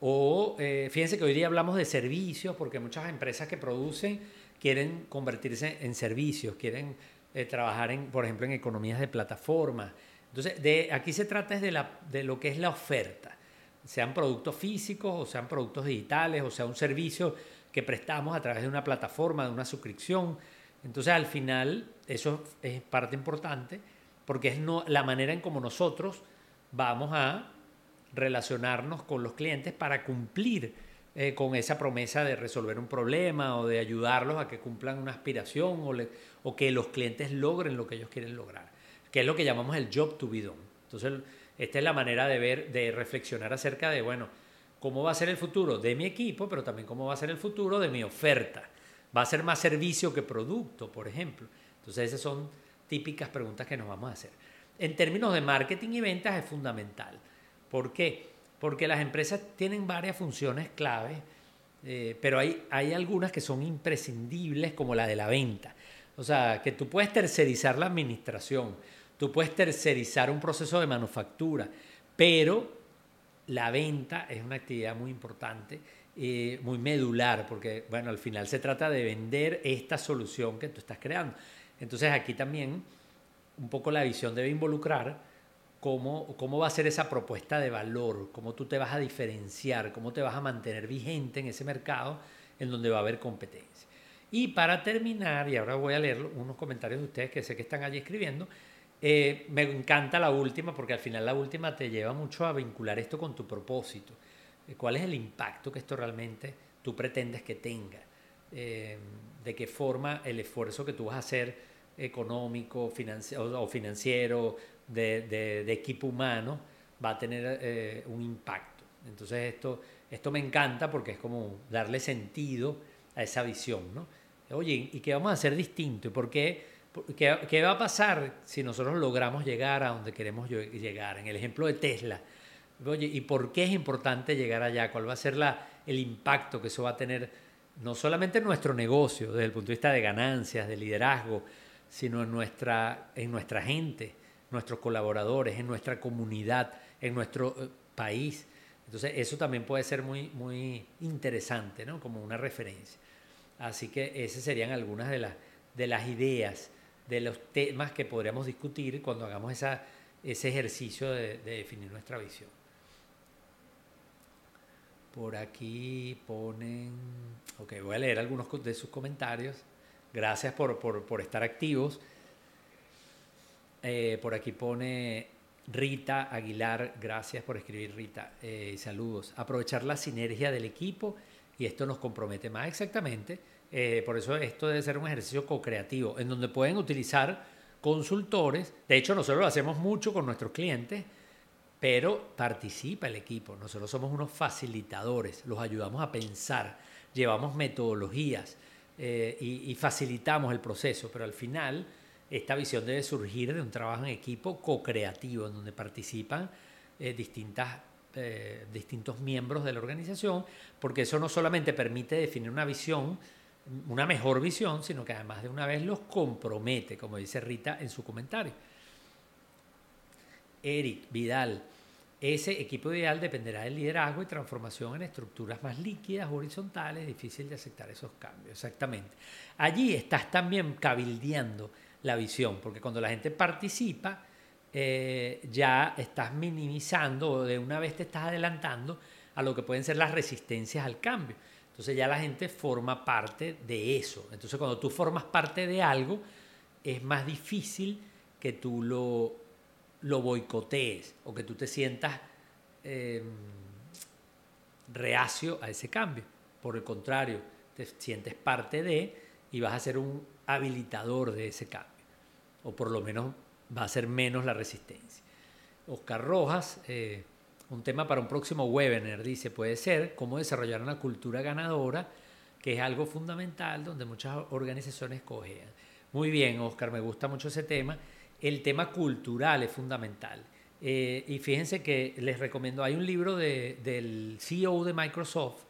S2: o eh, fíjense que hoy día hablamos de servicios porque muchas empresas que producen quieren convertirse en servicios, quieren eh, trabajar, en, por ejemplo, en economías de plataforma. Entonces, de, aquí se trata de, de lo que es la oferta, sean productos físicos o sean productos digitales o sea un servicio que prestamos a través de una plataforma, de una suscripción. Entonces, al final, eso es parte importante porque es no, la manera en como nosotros vamos a relacionarnos con los clientes para cumplir eh, con esa promesa de resolver un problema o de ayudarlos a que cumplan una aspiración o, o, que los clientes logren lo que ellos quieren lograr, que es lo que llamamos el job to be done. Entonces, esta es la manera de ver, de reflexionar acerca de, bueno, cómo va a ser el futuro de mi equipo, pero también cómo va a ser el futuro de mi oferta. ¿Va a ser más servicio que producto, por ejemplo? Entonces, esas son típicas preguntas que nos vamos a hacer. En términos de marketing y ventas es fundamental. ¿Por qué? Porque las empresas tienen varias funciones claves, eh, pero hay, hay algunas que son imprescindibles, como la de la venta. O sea, que tú puedes tercerizar la administración, tú puedes tercerizar un proceso de manufactura, pero la venta es una actividad muy importante, eh, muy medular, porque, bueno, al final se trata de vender esta solución que tú estás creando. Entonces aquí también un poco la visión debe involucrar cómo, cómo va a ser esa propuesta de valor, cómo tú te vas a diferenciar, cómo te vas a mantener vigente en ese mercado en donde va a haber competencia. Y para terminar, y ahora voy a leer unos comentarios de ustedes que sé que están allí escribiendo, eh, me encanta la última porque al final la última te lleva mucho a vincular esto con tu propósito. Eh, ¿Cuál es el impacto que esto realmente tú pretendes que tenga? Eh, ¿De qué forma el esfuerzo que tú vas a hacer económico o financiero de, equipo humano va a tener un impacto. Entonces esto, esto me encanta porque es como darle sentido a esa visión. ¿no? Oye, ¿y qué vamos a hacer distinto? ¿Y por qué, qué, va a pasar si nosotros logramos llegar a donde queremos llegar? En el ejemplo de Tesla. Oye, ¿y por qué es importante llegar allá? ¿Cuál va a ser la, el impacto que eso va a tener no solamente en nuestro negocio, desde el punto de vista de ganancias, de liderazgo, sino en nuestra, en nuestra gente? nuestros colaboradores, en nuestra comunidad, en nuestro eh, país. Entonces eso también puede ser muy, muy interesante, ¿no? Como una referencia. Así que esas serían algunas de las, de las ideas, de los temas que podríamos discutir cuando hagamos esa, ese ejercicio de, definir nuestra visión. Por aquí ponen, ok, voy a leer algunos de sus comentarios. Gracias por, por, estar activos. Eh, por aquí pone Rita Aguilar, gracias por escribir Rita, eh, saludos. Aprovechar la sinergia del equipo y esto nos compromete más exactamente. Eh, por eso esto debe ser un ejercicio co-creativo, en donde pueden utilizar consultores. De hecho, nosotros lo hacemos mucho con nuestros clientes, pero participa el equipo. Nosotros somos unos facilitadores, los ayudamos a pensar, llevamos metodologías eh, y, facilitamos el proceso, pero al final esta visión debe surgir de un trabajo en equipo co-creativo, en donde participan eh, distintas distintos miembros de la organización, porque eso no solamente permite definir una visión, una mejor visión, sino que además de una vez los compromete, como dice Rita en su comentario. Eric Vidal, ese equipo ideal dependerá del liderazgo y transformación en estructuras más líquidas, horizontales, difícil de aceptar esos cambios. Exactamente. Allí estás también cabildeando la visión, porque cuando la gente participa, eh, ya estás minimizando o de una vez te estás adelantando a lo que pueden ser las resistencias al cambio. Entonces ya la gente forma parte de eso. Entonces cuando tú formas parte de algo, es más difícil que tú lo, lo boicotees o que tú te sientas em, reacio a ese cambio. Por el contrario, te sientes parte de y vas a ser un habilitador de ese cambio. O por lo menos va a ser menos la resistencia. Oscar Rojas, eh, un tema para un próximo webinar, dice, puede ser cómo desarrollar una cultura ganadora, que es algo fundamental donde muchas organizaciones cojean. Muy bien, Oscar, me gusta mucho ese tema. El tema cultural es fundamental. Eh, y fíjense que les recomiendo, hay un libro del CEO de Microsoft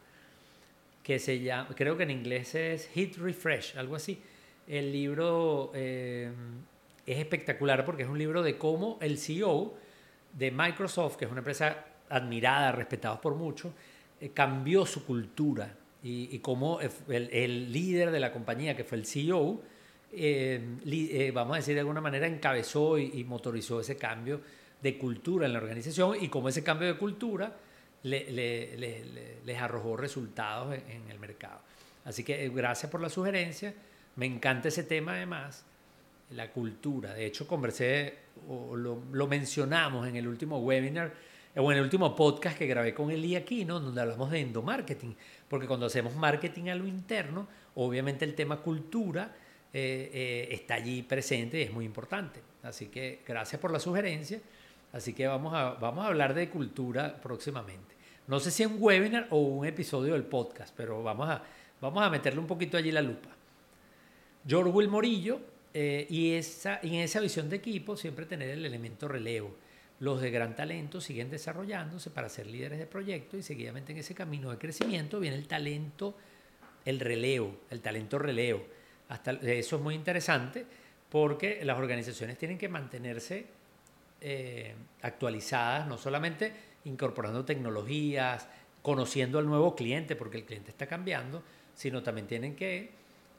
S2: que se llama, creo que en inglés es Hit Refresh, algo así. El libro eh, es espectacular porque es un libro de cómo el CEO de Microsoft, que es una empresa admirada, respetada por muchos, eh, cambió su cultura y, cómo el, líder de la compañía, que fue el CEO, eh, eh, vamos a decir de alguna manera, encabezó y, motorizó ese cambio de cultura en la organización y cómo ese cambio de cultura les arrojó resultados en, en el mercado. Así que gracias por la sugerencia. Me encanta ese tema además la cultura. De hecho, conversé lo, mencionamos en el último webinar o en el último podcast que grabé con Eli aquí, ¿no? donde hablamos de endomarketing. Porque cuando hacemos marketing a lo interno, obviamente el tema cultura eh, eh, está allí presente y es muy importante. Así que gracias por la sugerencia. Así que vamos a, vamos a hablar de cultura próximamente. No sé si un webinar o un episodio del podcast, pero vamos a, vamos a meterle un poquito allí la lupa. George Will Morillo eh, y esa, en esa visión de equipo siempre tener el elemento relevo. Los de gran talento siguen desarrollándose para ser líderes de proyecto y seguidamente en ese camino de crecimiento viene el talento, el relevo, el talento relevo. Hasta, eso es muy interesante porque las organizaciones tienen que mantenerse eh, actualizadas, no solamente incorporando tecnologías, conociendo al nuevo cliente, porque el cliente está cambiando, sino también tienen que,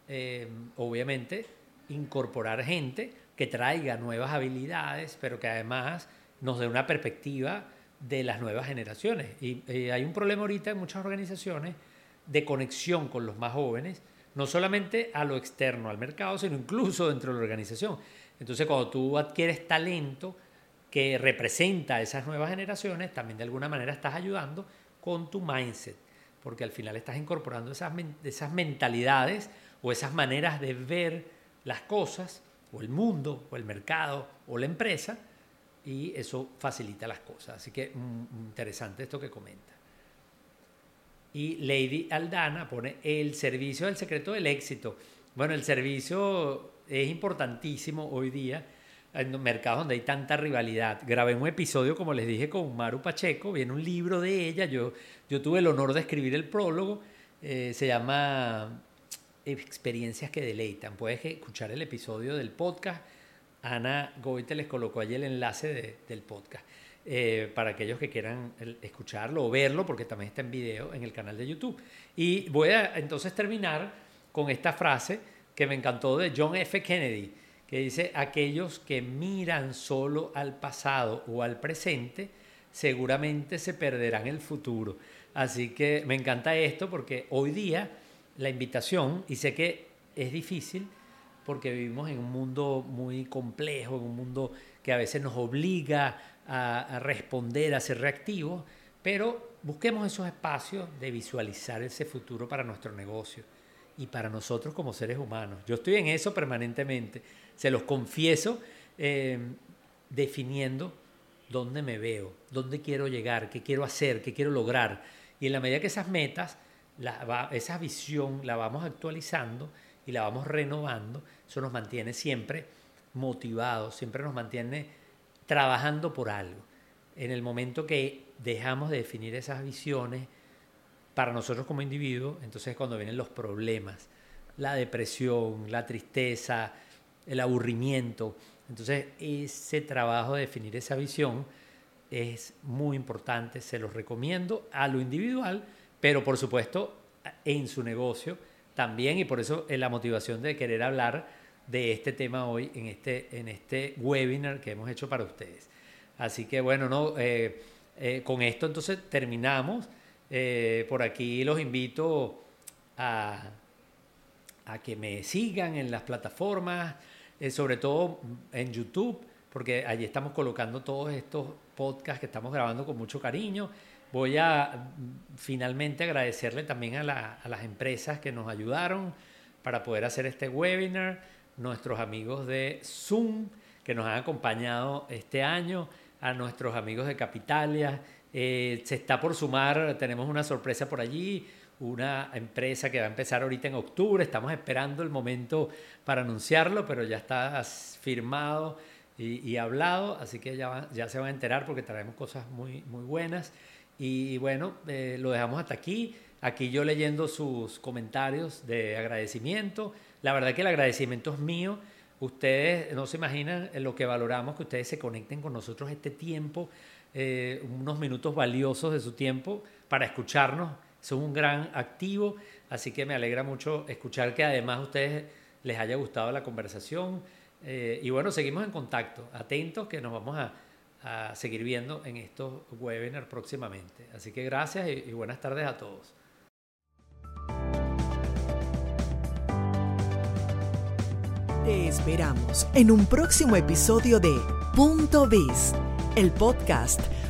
S2: eh, obviamente, incorporar gente que traiga nuevas habilidades, pero que además nos dé una perspectiva de las nuevas generaciones. Y eh, hay un problema ahorita en muchas organizaciones de conexión con los más jóvenes, no solamente a lo externo, al mercado, sino incluso dentro de la organización. Entonces, cuando tú adquieres talento que representa a esas nuevas generaciones, también de alguna manera estás ayudando con tu mindset, porque al final estás incorporando esas, esas mentalidades o esas maneras de ver las cosas, o el mundo, o el mercado, o la empresa, y eso facilita las cosas. Así que mm, interesante esto que comenta. Y Lady Aldana pone el servicio del secreto del éxito. Bueno, el servicio es importantísimo hoy día en mercados donde hay tanta rivalidad. Grabé un episodio, como les dije, con Maru Pacheco, viene un libro de ella, yo, yo tuve el honor de escribir el prólogo, eh, se llama experiencias que deleitan. Puedes escuchar el episodio del podcast. Ana Goite les colocó allí el enlace del podcast eh, para aquellos que quieran escucharlo o verlo, porque también está en video en el canal de YouTube. Y voy a entonces terminar con esta frase que me encantó de John F. Kennedy, que dice, aquellos que miran solo al pasado o al presente, seguramente se perderán el futuro. Así que me encanta esto porque hoy día la invitación, y sé que es difícil porque vivimos en un mundo muy complejo, en un mundo que a veces nos obliga a, responder, a ser reactivos, pero busquemos esos espacios de visualizar ese futuro para nuestro negocio y para nosotros como seres humanos. Yo estoy en eso permanentemente, se los confieso, eh, definiendo dónde me veo, dónde quiero llegar, qué quiero hacer, qué quiero lograr. Y en la medida que esas metas, esa visión la vamos actualizando y la vamos renovando, eso nos mantiene siempre motivados, siempre nos mantiene trabajando por algo. En el momento que dejamos de definir esas visiones para nosotros como individuos, entonces es cuando vienen los problemas, la depresión, la tristeza, el aburrimiento. Entonces ese trabajo de definir esa visión es muy importante, se los recomiendo a lo individual, pero por supuesto en su negocio también y por eso es la motivación de querer hablar de este tema hoy en este, en este webinar que hemos hecho para ustedes. Así que bueno, no, eh, eh, con esto entonces terminamos. Eh, por aquí los invito a, a, que me sigan en las plataformas, sobre todo en YouTube, porque allí estamos colocando todos estos podcasts que estamos grabando con mucho cariño. Voy a finalmente agradecerle también a, a las empresas que nos ayudaron para poder hacer este webinar nuestros amigos de Zoom que nos han acompañado este año, a nuestros amigos de Capitalia. Eh, se está por sumar, tenemos una sorpresa por allí, una empresa que va a empezar ahorita en octubre. Estamos esperando el momento para anunciarlo, pero ya está firmado y, hablado, así que ya, ya se van a enterar porque traemos cosas muy, muy buenas. Y, bueno, eh, lo dejamos hasta aquí. Aquí yo leyendo sus comentarios de agradecimiento. La verdad que el agradecimiento es mío. Ustedes no se imaginan lo que valoramos que ustedes se conecten con nosotros este tiempo, eh, unos minutos valiosos de su tiempo para escucharnos. Son un gran activo, así que me alegra mucho escuchar que además a ustedes les haya gustado la conversación. Eh, y bueno, seguimos en contacto, atentos que nos vamos a, seguir viendo en estos webinars próximamente. Así que gracias y buenas tardes a todos.
S1: Te esperamos en un próximo episodio de Punto Biz, el podcast